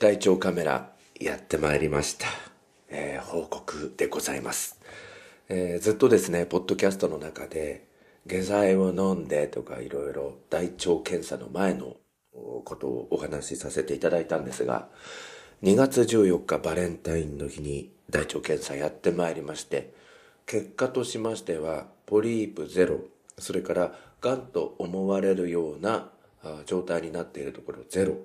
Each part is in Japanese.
大腸カメラやってまいりました、えー報告でございます、えーずっとですねポッドキャストの中で下剤を飲んでとかいろいろ大腸検査の前のことをお話しさせていただいたんですが2月14日バレンタインの日に大腸検査やってまいりまして結果としましてはポリープゼロそれからがんと思われるような状態になっているところゼロ。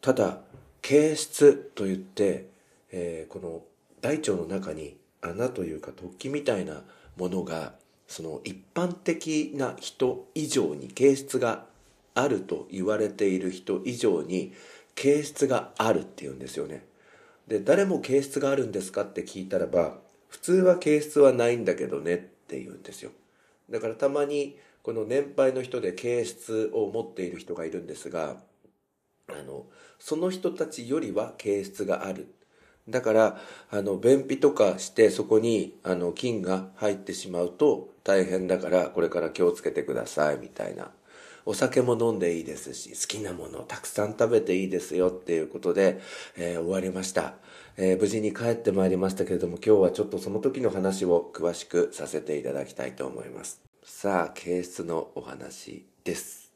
ただ形質といって、えーこの大腸の中に穴というか突起みたいなものがその一般的な人以上に形質があると言われている人以上に形質があるっていうんですよね。で誰も形質があるんですかって聞いたらば普通は形質はないんだけどねって言うんですよ。だからたまにこの年配の人で形質を持っている人がいるんですがあのその人たちよりは形質がある。だからあの便秘とかしてそこにあの菌が入ってしまうと大変だからこれから気をつけてくださいみたいな。お酒も飲んでいいですし好きなものをたくさん食べていいですよっていうことで、えー終わりました、えー無事に帰ってまいりましたけれども今日はちょっとその時の話を詳しくさせていただきたいと思います。さあ形質のお話です。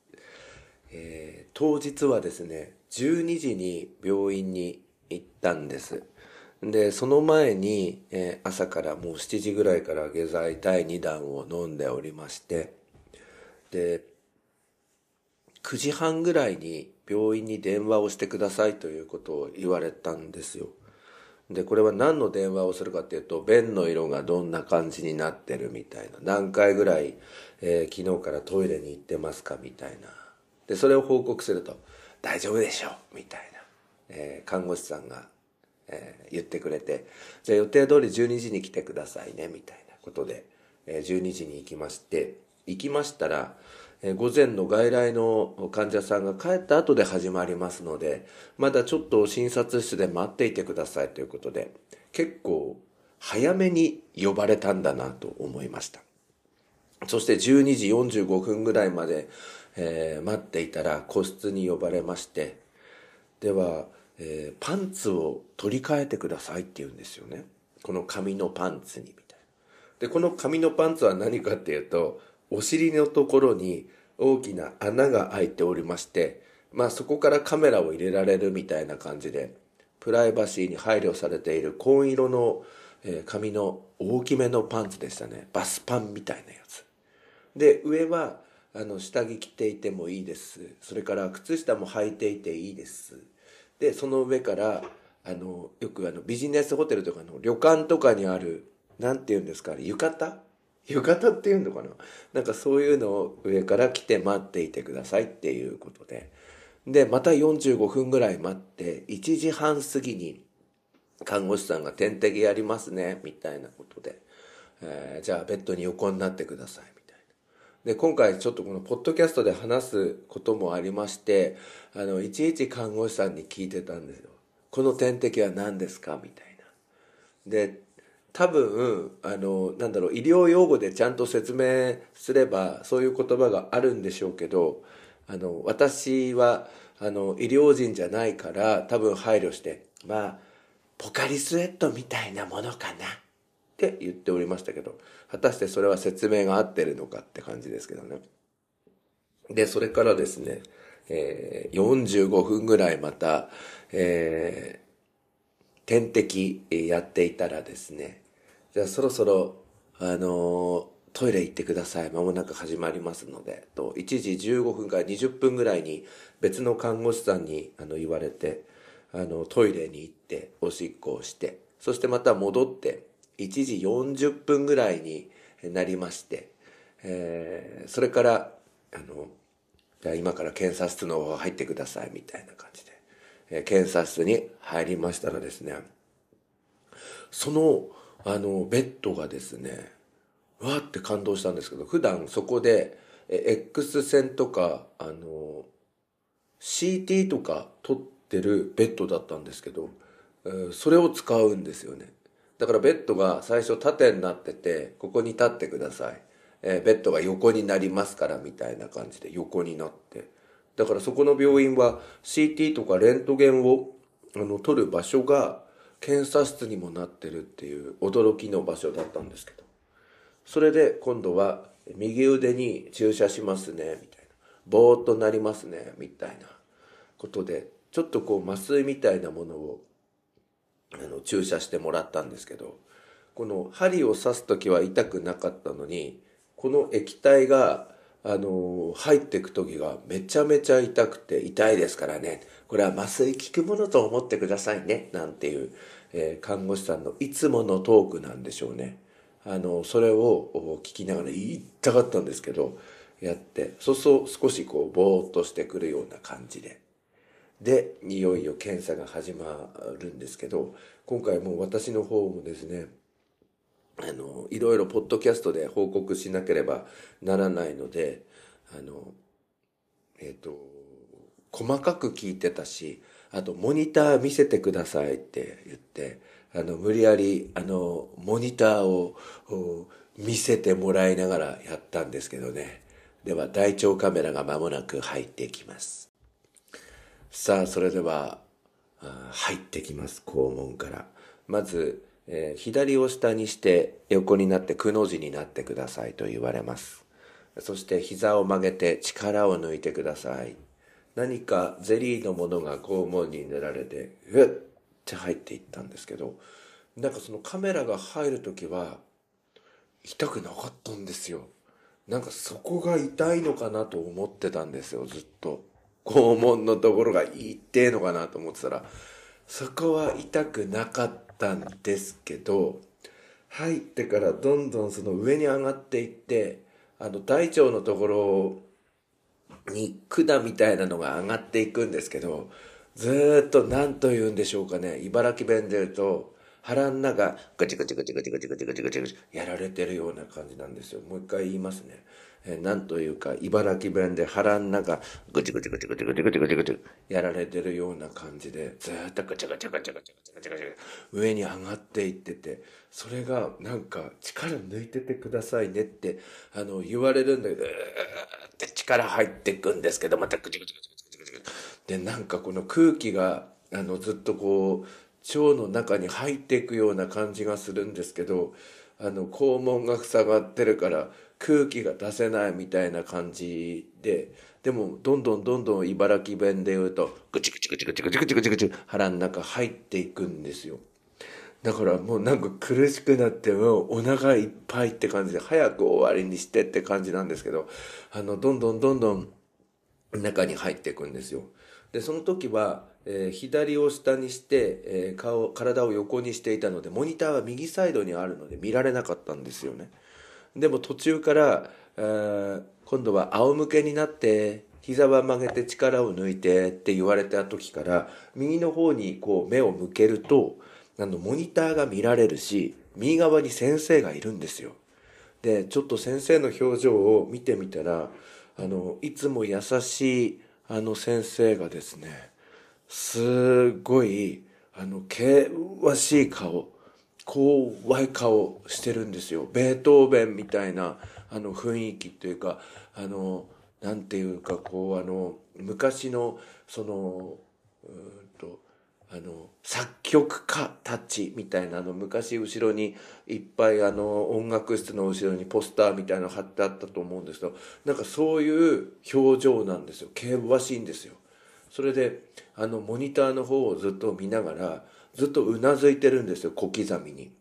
えー当日はですね12時に病院に行ったんです。でその前に、えー朝からもう7時ぐらいから下剤第2弾を飲んでおりまして。で9時半ぐらいに病院に電話をしてくださいということを言われたんですよ。でこれは何の電話をするかっていうと便の色がどんな感じになってるみたいな。何回ぐらい、えー昨日からトイレに行ってますかみたいな。でそれを報告すると「大丈夫でしょう」みたいな、えー看護師さんが、えー言ってくれて「じゃあ予定通り12時に来てくださいね」みたいな。ことで、えー12時に行きまして行きましたら、えー午前の外来の患者さんが帰った後で始まりますのでまだちょっと診察室で待っていてくださいということで結構早めに呼ばれたんだなと思いました。そして12時45分ぐらいまで、えー待っていたら個室に呼ばれましてでは、えーパンツを取り替えてくださいって言うんですよね。この紙のパンツにみたいな。でこの紙のパンツは何かっていうとお尻のところに大きな穴が開いておりましてまあそこからカメラを入れられるみたいな感じでプライバシーに配慮されている紺色の、えー紙の大きめのパンツでしたね。バスパンみたいなやつ。で上はあの下着着ていてもいいです。それから靴下も履いていていいです。でその上からあのよくあのビジネスホテルとかの旅館とかにあるなんて言うんですか浴衣？浴衣っていうのかな？なんかそういうのを上から着て待っていてくださいっていうことで。でまた45分ぐらい待って1時半過ぎに看護師さんが点滴やりますねみたいなことで、えーじゃあベッドに横になってくださいで今回ちょっとこのポッドキャストで話すこともありましてあのいちいち看護師さんに聞いてたんですよ。この点滴は何ですか？みたいな。で多分あのなんだろう医療用語でちゃんと説明すればそういう言葉があるんでしょうけどあの私はあの医療人じゃないから多分配慮してまあポカリスエットみたいなものかなって言っておりましたけど。果たしてそれは説明が合ってるのかって感じですけどね。でそれからですね、えー45分ぐらいまた、えー点滴やっていたらですねじゃあそろそろあのートイレ行ってください。間もなく始まりますのでと1時15分から20分ぐらいに別の看護師さんにあの言われてあのトイレに行っておしっこをしてそしてまた戻って1時40分ぐらいになりまして、えーそれからあのじゃあ今から検査室の方入ってくださいみたいな感じで、えー検査室に入りましたらですねそのあのベッドがですねわーって感動したんですけど普段そこでえ X 線とかあの CT とか撮ってるベッドだったんですけど、えーそれを使うんですよね。だからベッドが最初縦になっててここに立ってください、えーベッドが横になりますからみたいな感じで横になって。だからそこの病院は CT とかレントゲンをあの撮る場所が検査室にもなってるっていう驚きの場所だったんですけど。それで今度は右腕に注射しますねみたいな。ぼーっとなりますねみたいなことでちょっとこう麻酔みたいなものをあの注射してもらったんですけどこの針を刺す時は痛くなかったのにこの液体があの入っていく時がめちゃめちゃ痛くて痛いですからね。これは麻酔効くものと思ってくださいね。なんていう、えー、看護師さんのいつものトークなんでしょうね。あのそれを聞きながら言いたかったんですけどやってそうそう少しこうぼーっとしてくるような感じで。でいよいよ検査が始まるんですけど今回も私の方もですねあのいろいろポッドキャストで報告しなければならないのであのえっ、ー、と細かく聞いてたしあとモニター見せてくださいって言ってあの無理やりあのモニターを見せてもらいながらやったんですけどね。では大腸カメラが間もなく入っていきます。さあそれでは入ってきます肛門からまずえー、左を下にして横になってくの字になってくださいと言われます。そして膝を曲げて力を抜いてください。何かゼリーのものが肛門に塗られて、うっって入っていったんですけど、なんかそのカメラが入る時は痛くなかったんですよ。なんかそこが痛いのかなと思ってたんですよ、ずっと。肛門のところが痛えのかなと思ってたら、そこは痛くなかったんですけど入ってからどんどんその上に上がっていってあの大腸のところに管みたいなのが上がっていくんですけどずっと何と言うんでしょうかね茨城弁で言うと腹ん中ガチガチガチガチガチガチガチガチガチやられてるような感じなんですよ。もう一回言いますね。えー、なんというか、茨城弁で腹ん中、ぐちぐちぐちぐちぐちぐちぐちぐちやられてるような感じで、ずっとガチャガチャガチャガチャガチャガチャガチャ上に上がっていってて、それがなんか力抜いててくださいねって、あの、言われるんだけど、うーって力入っていくんですけど、またぐちぐちぐちぐちぐちぐち。で、なんかこの空気が、あの、ずっとこう、腸の中に入っていくような感じがするんですけど、あの、肛門が塞がってるから、空気が出せないみたいな感じで、でも、どんどんどんどん茨城弁で言うと、ぐちぐちぐちぐちぐちぐちぐちぐち腹の中入っていくんですよ。だからもうなんか苦しくなってもうお腹いっぱいって感じで早く終わりにしてって感じなんですけど、あの、どんどんどんどん中に入っていくんですよ。で、その時は、えー、左を下にして、えー、顔、体を横にしていたので、モニターは右サイドにあるので見られなかったんですよね。でも途中から、今度は仰向けになって膝は曲げて力を抜いてって言われた時から右の方にこう目を向けるとあのモニターが見られるし右側に先生がいるんですよ。でちょっと先生の表情を見てみたらあのいつも優しいあの先生がですねすごいあの険しい顔怖い顔してるんですよ。ベートーベンみたいなあの雰囲気というかあのなんていうかこうあの昔のそのうんとあの作曲家たちみたいなの昔後ろにいっぱいあの音楽室の後ろにポスターみたいなの貼ってあったと思うんですけどなんかそういう表情なんですよ。険しいんですよ。それであのモニターの方をずっと見ながらずっとうなずいてるんですよ、小刻みに。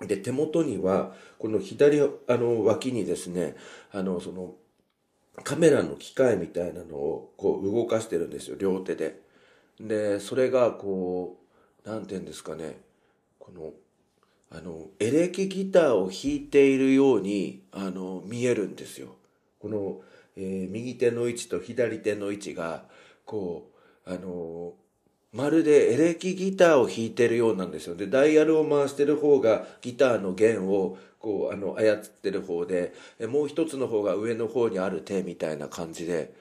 で、手元には、この左、あの、脇にですね、あの、その、カメラの機械みたいなのを、こう、動かしてるんですよ、両手で。で、それが、こう、なんて言うんですかね、この、あの、エレキギターを弾いているように、あの、見えるんですよ。この、えー、右手の位置と左手の位置が、こう、あの、まるでエレキギターを弾いてるようなんですよ。で、ダイヤルを回してる方がギターの弦をこう、あの、操ってる方で、もう一つの方が上の方にある手みたいな感じで、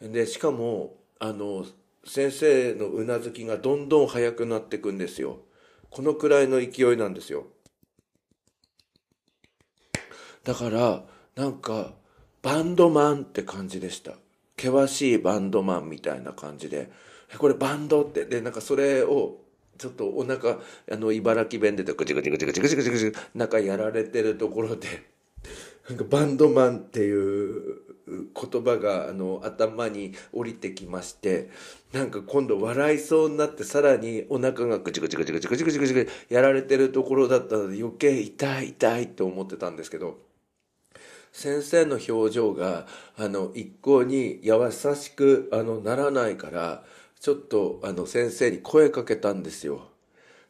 で、しかも、あの、先生のうなずきがどんどん速くなっていくんですよ。このくらいの勢いなんですよ。だから、なんか、バンドマンって感じでした。険しいバンドマンみたいな感じで、これバンドって？でなんかそれをちょっとお腹あの茨城弁でぐちぐちぐちぐちぐちぐちぐち中やられてるところでなんかバンドマンっていう言葉があの頭に降りてきましてなんか今度笑いそうになってさらにお腹がぐちぐちぐちぐちぐちぐちぐちやられてるところだったので余計痛い痛いって思ってたんですけど先生の表情があの一向に優しくあのならないからちょっとあの先生に声かけたんですよ。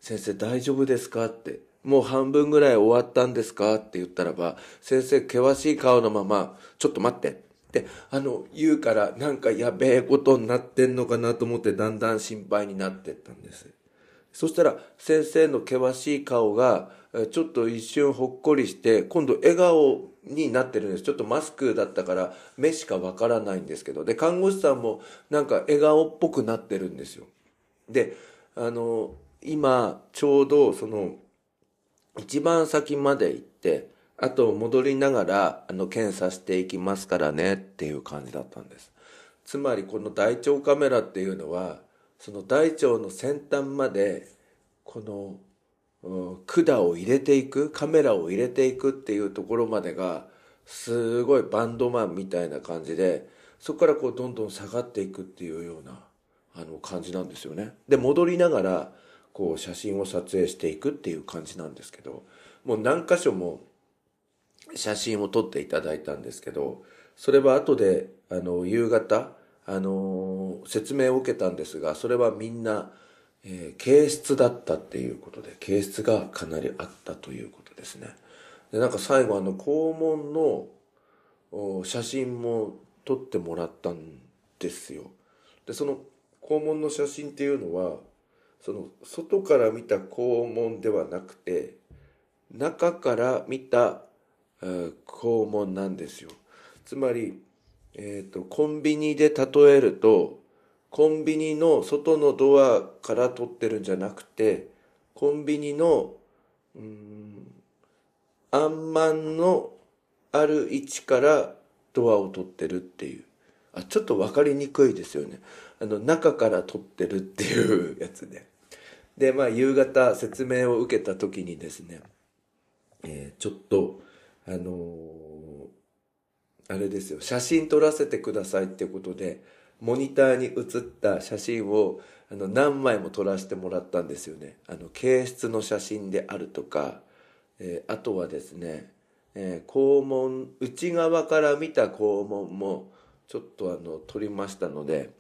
先生大丈夫ですか？ってもう半分ぐらい終わったんですか？って言ったらば、先生険しい顔のまま、ちょっと待って。ってあの言うからなんかやべえことになってんのかなと思ってだんだん心配になってったんですそしたら先生の険しい顔がちょっと一瞬ほっこりして今度笑顔になってるんです。ちょっとマスクだったから目しかわからないんですけど。で看護師さんもなんか笑顔っぽくなってるんですよ。であの今ちょうどその一番先まで行ってあと戻りながらあの検査していきますからねっていう感じだったんです。つまりこの大腸カメラっていうのはその大腸の先端までこの、管を入れていくカメラを入れていくっていうところまでがすごいバンドマンみたいな感じでそこからこうどんどん下がっていくっていうようなあの感じなんですよね。で戻りながらこう写真を撮影していくっていう感じなんですけどもう何箇所も写真を撮っていただいたんですけどそれは後であの夕方あの説明を受けたんですがそれはみんな、えー、形質だったっていうことで形質がかなりあったということですね。でなんか最後あの肛門の写真も撮ってもらったんですよ。でその肛門の写真っていうのはその外から見た肛門ではなくて中から見た肛門なんですよ。つまり、えーと、コンビニで例えるとコンビニの外のドアから撮ってるんじゃなくてコンビニのうんあんまんのある位置からドアを撮ってるっていう。あちょっと分かりにくいですよね。あの中から撮ってるっていうやつで。でまあ夕方説明を受けた時にですね、えー、ちょっとあのー、あれですよ、写真撮らせてくださいってことで、モニターに写った写真をあの何枚も撮らせてもらったんですよね。あの、形質の写真であるとか、えー、あとはですね、えー、肛門、内側から見た肛門もちょっとあの、撮りましたので、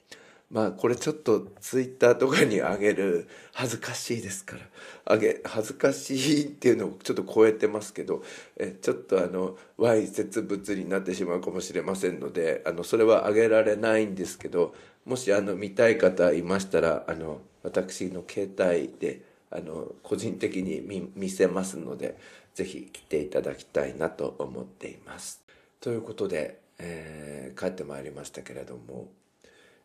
まあこれちょっとツイッターとかにあげる恥ずかしいですからあげ恥ずかしいっていうのをちょっと超えてますけどえちょっとあのわいせつ物になってしまうかもしれませんのであのそれはあげられないんですけどもしあの見たい方いましたらあの私の携帯であの個人的に見見せますので是非来ていただきたいなと思っています。ということで、えー、帰ってまいりましたけれども。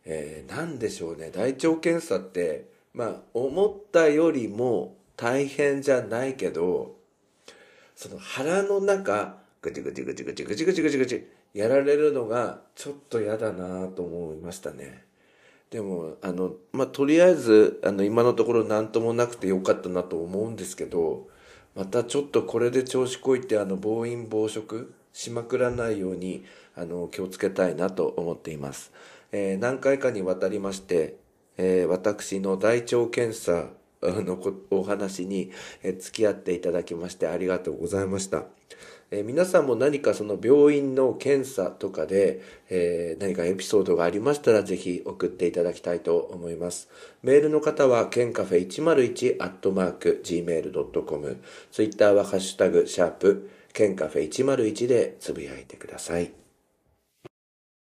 えー、何でしょうね大腸検査ってまあ思ったよりも大変じゃないけどその腹の中ぐちぐちぐちぐちぐちぐちぐちぐちやられるのがちょっと嫌だなと思いましたね。でもあのまあとりあえずあの今のところ何ともなくてよかったなと思うんですけどまたちょっとこれで調子こいてあの暴飲暴食しまくらないようにあの気をつけたいなと思っています。えー、何回かにわたりまして、えー、私の大腸検査 のお話に、えー、付き合っていただきましてありがとうございました。え、皆さんも何かその病院の検査とかで、え、何かエピソードがありましたらぜひ送っていただきたいと思います。メールの方は、ケンカフェ101アットマーク gmail.com、ツイッターはハッシュタグ、シャープ、ケンカフェ101でつぶやいてください。